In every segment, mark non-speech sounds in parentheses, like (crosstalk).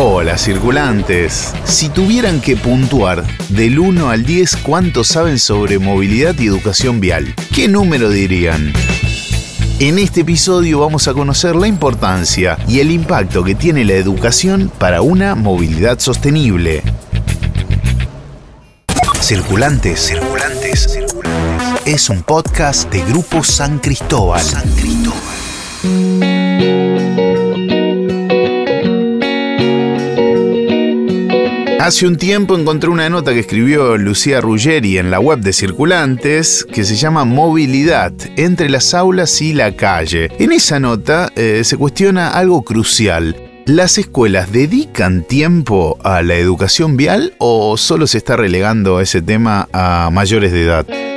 Hola circulantes. Si tuvieran que puntuar del 1 al 10 cuánto saben sobre movilidad y educación vial, ¿qué número dirían? En este episodio vamos a conocer la importancia y el impacto que tiene la educación para una movilidad sostenible. Circulantes, circulantes, circulantes. Es un podcast de Grupo San Cristóbal. San Cristóbal. Hace un tiempo encontré una nota que escribió Lucía Ruggeri en la web de Circulantes que se llama Movilidad entre las aulas y la calle. En esa nota eh, se cuestiona algo crucial. ¿Las escuelas dedican tiempo a la educación vial o solo se está relegando ese tema a mayores de edad?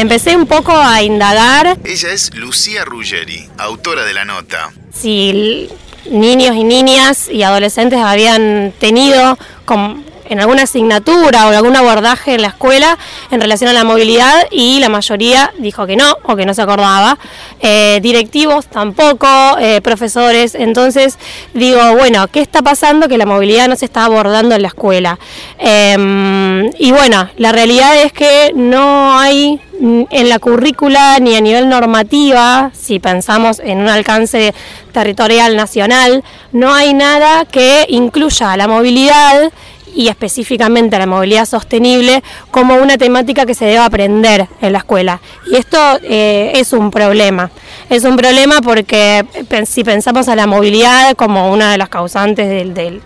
Empecé un poco a indagar Ella es Lucía Ruggeri, autora de la nota. si niños y niñas y adolescentes habían tenido com- en alguna asignatura o algún abordaje en la escuela en relación a la movilidad y la mayoría dijo que no o que no se acordaba. Eh, directivos tampoco, eh, profesores. Entonces digo, bueno, ¿qué está pasando que la movilidad no se está abordando en la escuela? Em, y bueno, la realidad es que no hay en la currícula ni a nivel normativa, si pensamos en un alcance territorial nacional, no hay nada que incluya la movilidad y específicamente la movilidad sostenible como una temática que se debe aprender en la escuela. Y esto eh, es un problema. Es un problema porque si pensamos a la movilidad como una de las causantes del- del-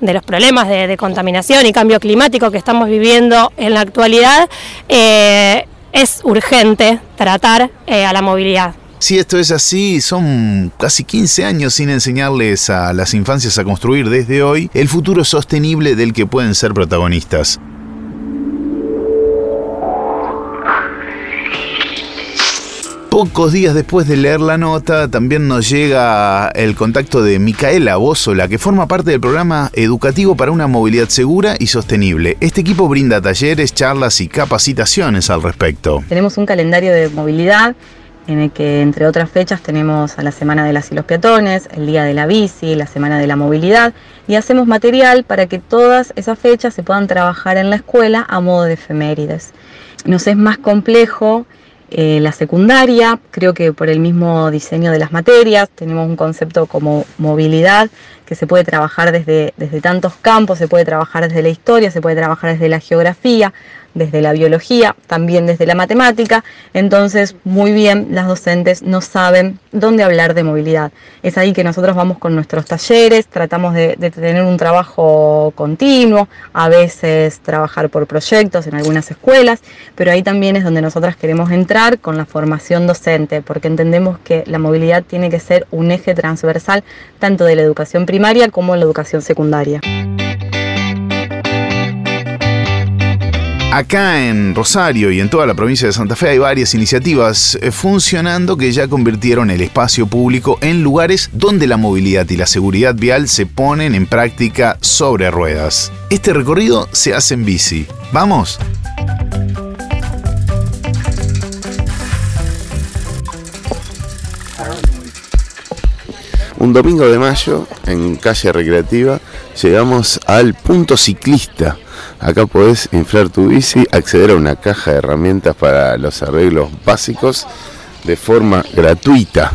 de los problemas de, de contaminación y cambio climático que estamos viviendo en la actualidad, eh, es urgente tratar eh, a la movilidad. Si esto es así, son casi 15 años sin enseñarles a las infancias a construir desde hoy el futuro sostenible del que pueden ser protagonistas. Pocos días después de leer la nota, también nos llega el contacto de Micaela Bósola, que forma parte del programa educativo para una movilidad segura y sostenible. Este equipo brinda talleres, charlas y capacitaciones al respecto. Tenemos un calendario de movilidad en el que, entre otras fechas, tenemos a la Semana de las y los Peatones, el Día de la Bici, la Semana de la Movilidad, y hacemos material para que todas esas fechas se puedan trabajar en la escuela a modo de efemérides. Nos es más complejo eh, la secundaria, creo que por el mismo diseño de las materias, tenemos un concepto como movilidad que se puede trabajar desde, desde tantos campos, se puede trabajar desde la historia, se puede trabajar desde la geografía, desde la biología, también desde la matemática, entonces muy bien las docentes no saben dónde hablar de movilidad. Es ahí que nosotros vamos con nuestros talleres, tratamos de, tener un trabajo continuo, a veces trabajar por proyectos en algunas escuelas, pero ahí también es donde nosotras queremos entrar con la formación docente, porque entendemos que la movilidad tiene que ser un eje transversal tanto de la educación primaria como de la educación secundaria. Acá en Rosario y en toda la provincia de Santa Fe hay varias iniciativas eh, funcionando que ya convirtieron el espacio público en lugares donde la movilidad y la seguridad vial se ponen en práctica sobre ruedas. Este recorrido se hace en bici. ¿Vamos? Un domingo de mayo, en calle recreativa, llegamos al punto ciclista. Acá podés inflar tu bici, acceder a una caja de herramientas para los arreglos básicos de forma gratuita.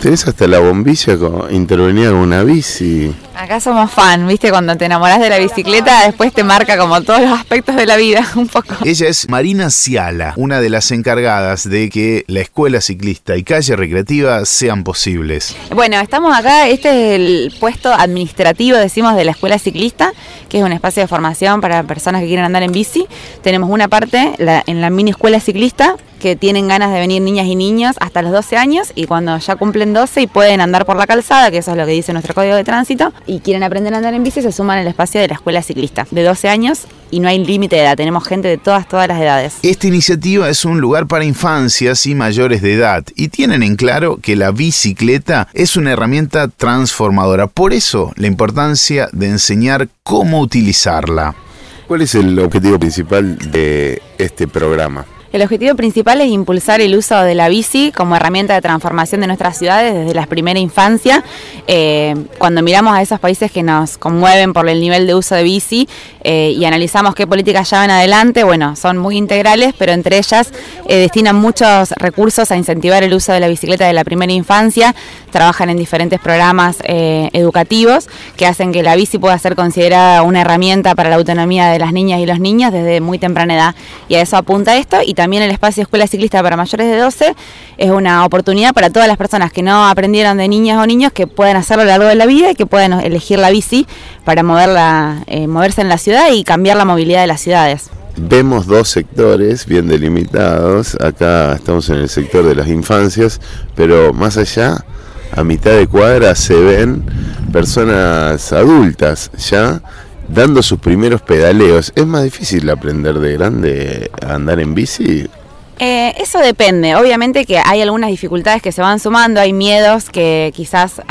Tenés hasta la bombilla con intervenida con una bici. Acá somos fan, ¿viste? Cuando te enamoras de la bicicleta, después te marca como todos los aspectos de la vida, (laughs) un poco. Ella es Marina Ciala, una de las encargadas de que la escuela ciclista y calle recreativa sean posibles. Bueno, estamos acá, este es el puesto administrativo, decimos, de la escuela ciclista, que es un espacio de formación para personas que quieren andar en bici. Tenemos una parte la- en la mini escuela ciclista, que tienen ganas de venir niñas y niños hasta los 12 años y cuando ya cumplen 12 y pueden andar por la calzada, que eso es lo que dice nuestro código de tránsito, y quieren aprender a andar en bici, se suman al espacio de la escuela ciclista, de 12 años y no hay límite de edad, tenemos gente de todas, todas las edades. Esta iniciativa es un lugar para infancias y mayores de edad y tienen en claro que la bicicleta es una herramienta transformadora. Por eso la importancia de enseñar cómo utilizarla. ¿Cuál es el objetivo principal de este programa? El objetivo principal es impulsar el uso de la bici como herramienta de transformación de nuestras ciudades desde la primera infancia. Eh, cuando miramos a esos países que nos conmueven por el nivel de uso de bici eh, y analizamos qué políticas llevan adelante, bueno, son muy integrales, pero entre ellas eh, destinan muchos recursos a incentivar el uso de la bicicleta de la primera infancia, trabajan en diferentes programas educativos que hacen que la bici pueda ser considerada una herramienta para la autonomía de las niñas y los niños desde muy temprana edad. Y a eso apunta esto y también el espacio Escuela Ciclista para mayores de 12 es una oportunidad para todas las personas que no aprendieron de niñas o niños que puedan hacerlo a lo largo de la vida y que puedan elegir la bici para moverla, eh, moverse en la ciudad y cambiar la movilidad de las ciudades. Vemos dos sectores bien delimitados. Acá estamos en el sector de las infancias, pero más allá, a mitad de cuadra, se ven personas adultas ya dando sus primeros pedaleos. ¿Es más difícil aprender de grande a andar en bici? Eh, eso depende. Obviamente que hay algunas dificultades que se van sumando, hay miedos que quizás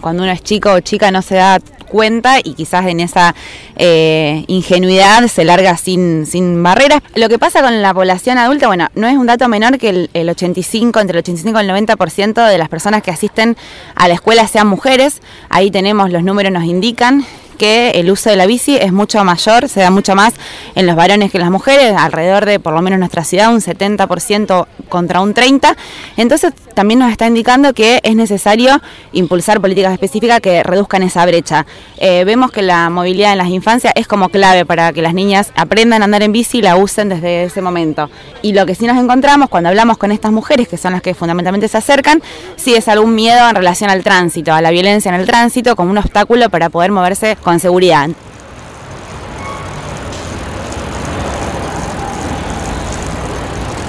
cuando uno es chico o chica no se da cuenta y quizás en esa eh, ingenuidad se larga sin, sin barreras. Lo que pasa con la población adulta, bueno, no es un dato menor que el, el 85, entre el 85 y el 90% de las personas que asisten a la escuela sean mujeres. Ahí tenemos, los números nos indican que el uso de la bici es mucho mayor, se da mucho más en los varones que en las mujeres, alrededor de por lo menos nuestra ciudad un 70% contra un 30%. Entonces también nos está indicando que es necesario impulsar políticas específicas que reduzcan esa brecha. Eh, vemos que la movilidad en las infancias es como clave para que las niñas aprendan a andar en bici y la usen desde ese momento. Y lo que sí nos encontramos cuando hablamos con estas mujeres, que son las que fundamentalmente se acercan, sí es algún miedo en relación al tránsito, a la violencia en el tránsito, como un obstáculo para poder moverse con seguridad.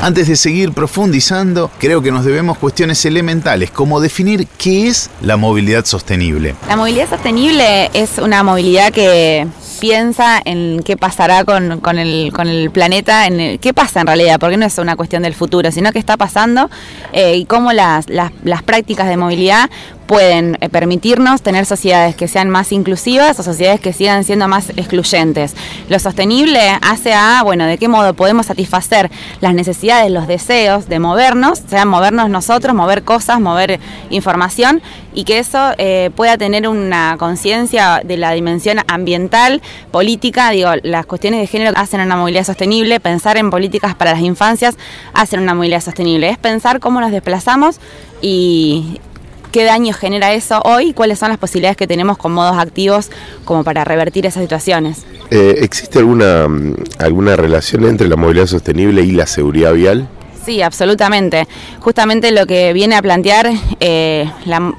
Antes de seguir profundizando, creo que nos debemos cuestiones elementales, como definir qué es la movilidad sostenible. La movilidad sostenible es una movilidad que piensa en qué pasará con, el, planeta, en qué pasa en realidad, porque no es una cuestión del futuro, sino qué está pasando eh, y cómo las, las prácticas de movilidad pueden eh, permitirnos tener sociedades que sean más inclusivas o sociedades que sigan siendo más excluyentes. Lo sostenible hace a, bueno, de qué modo podemos satisfacer las necesidades, los deseos de movernos, sea movernos nosotros, mover cosas, mover información y que eso eh, pueda tener una conciencia de la dimensión ambiental, política, digo, las cuestiones de género hacen una movilidad sostenible, pensar en políticas para las infancias hacen una movilidad sostenible, es pensar cómo nos desplazamos y, qué daño genera eso hoy cuáles son las posibilidades que tenemos con modos activos como para revertir esas situaciones. Eh, ¿Existe alguna, mm, alguna relación entre la movilidad sostenible y la seguridad vial? Sí, absolutamente. Justamente lo que viene a plantear eh,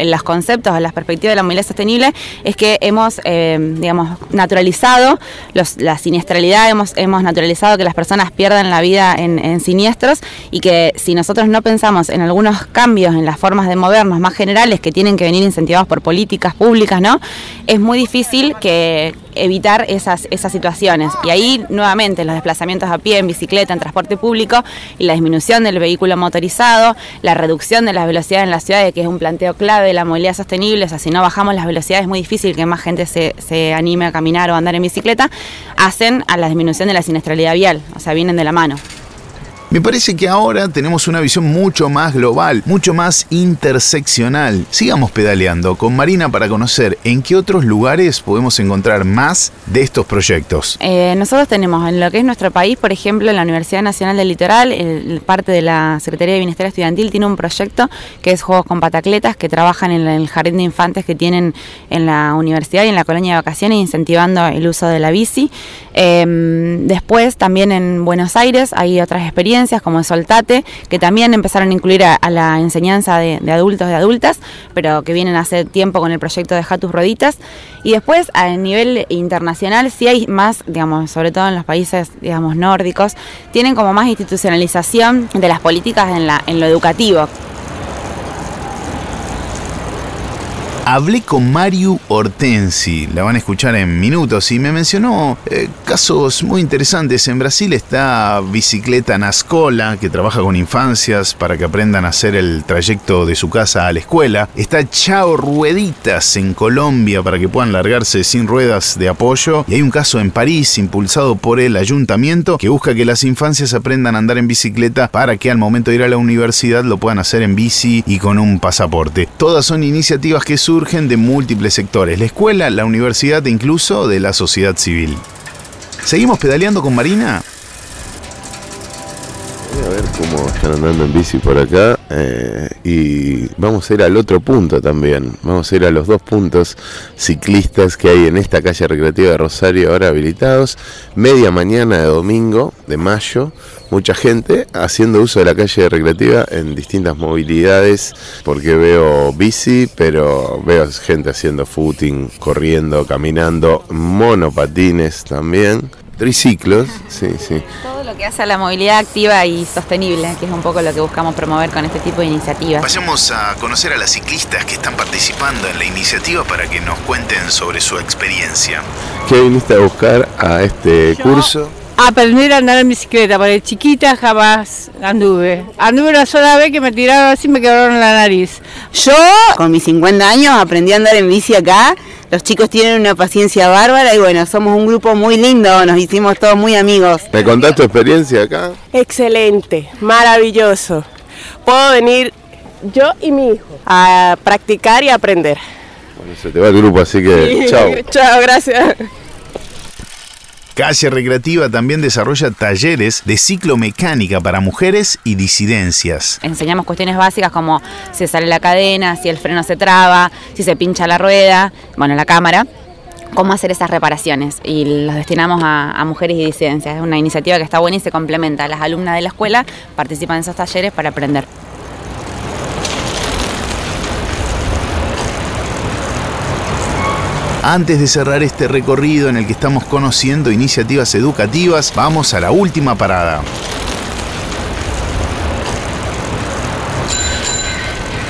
los conceptos, las perspectivas de la movilidad sostenible es que hemos, eh, digamos, naturalizado la siniestralidad, hemos, hemos naturalizado que las personas pierdan la vida en, siniestros y que si nosotros no pensamos en algunos cambios en las formas de movernos más generales que tienen que venir incentivados por políticas públicas, ¿no? Es muy difícil que evitar esas, esas situaciones. Y ahí nuevamente los desplazamientos a pie, en bicicleta, en transporte público y la disminución del vehículo motorizado, la reducción de las velocidades en la ciudad, que es un planteo clave de la movilidad sostenible, o sea, si no bajamos las velocidades es muy difícil que más gente se, se anime a caminar o andar en bicicleta, hacen a la disminución de la siniestralidad vial, o sea, vienen de la mano. Me parece que ahora tenemos una visión mucho más global, mucho más interseccional. Sigamos pedaleando con Marina para conocer en qué otros lugares podemos encontrar más de estos proyectos. Eh, nosotros tenemos en lo que es nuestro país, por ejemplo, en la Universidad Nacional del Litoral, parte de la Secretaría de Bienestar Estudiantil tiene un proyecto que es Juegos con Patacletas, que trabajan en el jardín de infantes que tienen en la universidad y en la colonia de vacaciones, incentivando el uso de la bici. Em, después, también en Buenos Aires hay otras experiencias como Soltate, que también empezaron a incluir a, la enseñanza de, adultos y adultas, pero que vienen hace tiempo con el proyecto de Jatus Roditas. Y después, a nivel internacional, sí hay más, digamos, sobre todo en los países, digamos, nórdicos, tienen como más institucionalización de las políticas en, la, en lo educativo. Hablé con Mariu Hortensi, la van a escuchar en minutos, y me mencionó eh, casos muy interesantes. En Brasil está Bicicleta Nascola, que trabaja con infancias para que aprendan a hacer el trayecto de su casa a la escuela. Está Chao Rueditas en Colombia para que puedan largarse sin ruedas de apoyo. Y hay un caso en París impulsado por el ayuntamiento que busca que las infancias aprendan a andar en bicicleta para que al momento de ir a la universidad lo puedan hacer en bici y con un pasaporte. Todas son iniciativas que surgen de múltiples sectores, la escuela, la universidad e incluso de la sociedad civil. ¿Seguimos pedaleando con Marina? Ver cómo están andando en bici por acá. eh, y vamos a ir al otro punto también. Vamos a ir a los dos puntos ciclistas que hay en esta calle recreativa de Rosario ahora habilitados. Media mañana de domingo de mayo. Mucha gente haciendo uso de la calle recreativa en distintas movilidades. Porque veo bici, pero veo gente haciendo footing, corriendo, caminando, monopatines también. Triciclos, sí, sí. Todo lo que hace a la movilidad activa y sostenible, que es un poco lo que buscamos promover con este tipo de iniciativas. Vayamos a conocer a las ciclistas que están participando en la iniciativa para que nos cuenten sobre su experiencia. ¿Qué viniste a buscar a este curso? Aprender a andar en bicicleta, porque chiquita jamás anduve. Anduve una sola vez que me tiraron así y me quebraron la nariz. Yo, con mis 50 años, aprendí a andar en bici acá. Los chicos tienen una paciencia bárbara y bueno, somos un grupo muy lindo, nos hicimos todos muy amigos. ¿Me contás tu experiencia acá? Excelente, maravilloso. Puedo venir yo y mi hijo a practicar y aprender. Bueno, se te va el grupo, así que chao. (laughs) Chao, gracias. Calle Recreativa también desarrolla talleres de ciclomecánica para mujeres y disidencias. Enseñamos cuestiones básicas como si sale la cadena, si el freno se traba, si se pincha la rueda, bueno, la cámara, cómo hacer esas reparaciones. Y los destinamos a, a mujeres y disidencias. Es una iniciativa que está buena y se complementa. Las alumnas de la escuela participan en esos talleres para aprender. Antes de cerrar este recorrido en el que estamos conociendo iniciativas educativas, vamos a la última parada.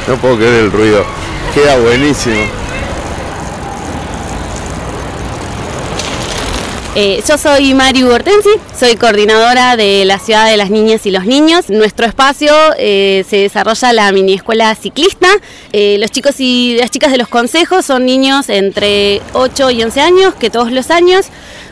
No puedo creer el ruido. Queda buenísimo. Eh, yo soy Mariu Hortensi, soy coordinadora de la Ciudad de las Niñas y los Niños. Nuestro espacio eh, se desarrolla la mini escuela ciclista. Eh, los chicos y las chicas de los consejos son niños entre 8 y 11 años que todos los años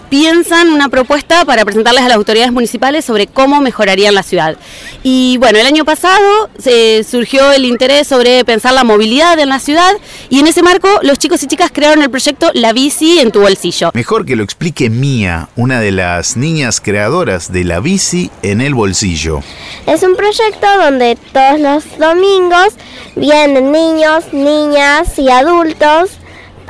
piensan una propuesta para presentarles a las autoridades municipales sobre cómo mejorarían la ciudad. Y bueno, el año pasado se surgió el interés sobre pensar la movilidad en la ciudad y en ese marco los chicos y chicas crearon el proyecto La bici en tu bolsillo. Mejor que lo explique Mía, una de las niñas creadoras de la bici en el bolsillo. Es un proyecto donde todos los domingos vienen niños, niñas y adultos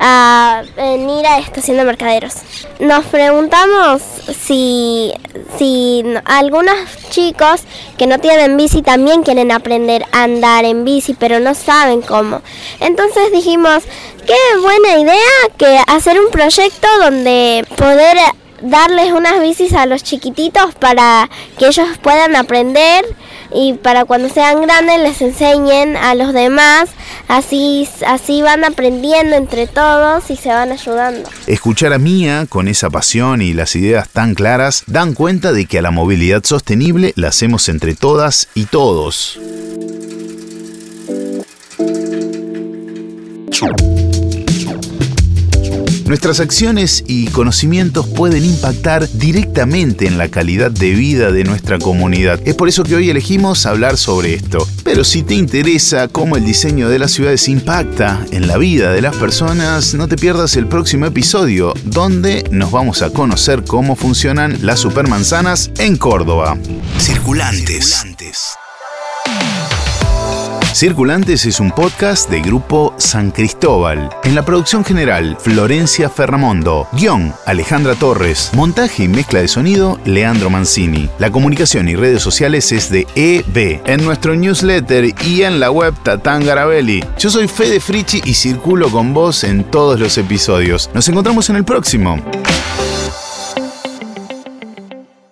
a venir a estación de mercaderos. Nos preguntamos si, si algunos chicos que no tienen bici también quieren aprender a andar en bici, pero no saben cómo. Entonces dijimos, qué buena idea que hacer un proyecto donde poder darles unas bicis a los chiquititos para que ellos puedan aprender y para cuando sean grandes les enseñen a los demás, así, así van aprendiendo entre todos y se van ayudando. Escuchar a Mía con esa pasión y las ideas tan claras dan cuenta de que a la movilidad sostenible la hacemos entre todas y todos. Nuestras acciones y conocimientos pueden impactar directamente en la calidad de vida de nuestra comunidad. Es por eso que hoy elegimos hablar sobre esto. Pero si te interesa cómo el diseño de las ciudades impacta en la vida de las personas, no te pierdas el próximo episodio, donde nos vamos a conocer cómo funcionan las supermanzanas en Córdoba. Circulantes. Circulantes es un podcast de Grupo San Cristóbal. En la producción general, Florencia Ferramondo. Guión, Alejandra Torres. Montaje y mezcla de sonido, Leandro Mancini. La comunicación y redes sociales es de EB. En nuestro newsletter y en la web Tatán Garabelli. Yo soy Fede Frichi y circulo con vos en todos los episodios. Nos encontramos en el próximo.